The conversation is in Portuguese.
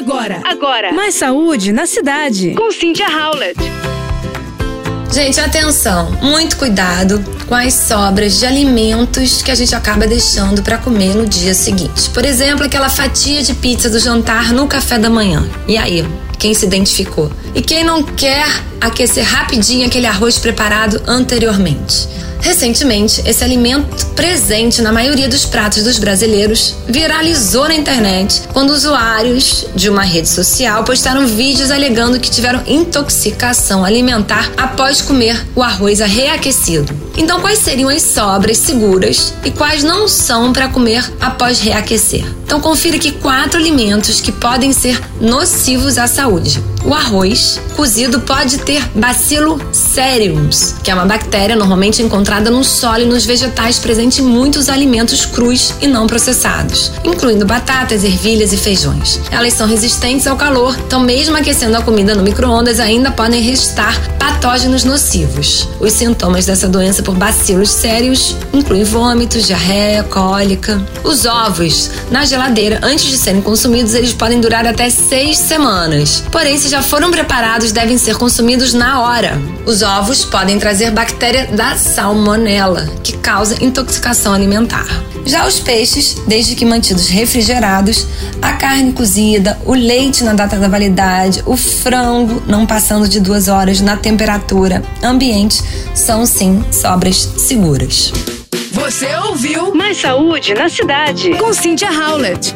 Agora, agora. Mais saúde na cidade. Com Cynthia Howlett. Gente, atenção, muito cuidado com as sobras de alimentos que a gente acaba deixando para comer no dia seguinte. Por exemplo, aquela fatia de pizza do jantar no café da manhã. E aí, quem se identificou? E quem não quer aquecer rapidinho aquele arroz preparado anteriormente? Recentemente, esse alimento presente na maioria dos pratos dos brasileiros viralizou na internet quando usuários de uma rede social postaram vídeos alegando que tiveram intoxicação alimentar após comer o arroz reaquecido. Então, quais seriam as sobras seguras e quais não são para comer após reaquecer? Então, confira aqui quatro alimentos que podem ser nocivos à saúde. O arroz cozido pode ter bacilo cereus, que é uma bactéria normalmente encontrada no solo e nos vegetais presente em muitos alimentos crus e não processados, incluindo batatas, ervilhas e feijões. Elas são resistentes ao calor, então mesmo aquecendo a comida no micro-ondas ainda podem restar patógenos nocivos. Os sintomas dessa doença por bacilos sérios incluem vômitos, diarreia, cólica. Os ovos na geladeira antes de serem consumidos eles podem durar até seis semanas. Porém, se já foram preparados, devem ser consumidos na hora. Os ovos podem trazer bactéria da salmonela, que causa intoxicação alimentar. Já os peixes, desde que mantidos refrigerados, a carne cozida, o leite na data da validade, o frango não passando de duas horas na temperatura ambiente, são sim sobras seguras. Você ouviu Mais Saúde na Cidade com Cynthia Howlett.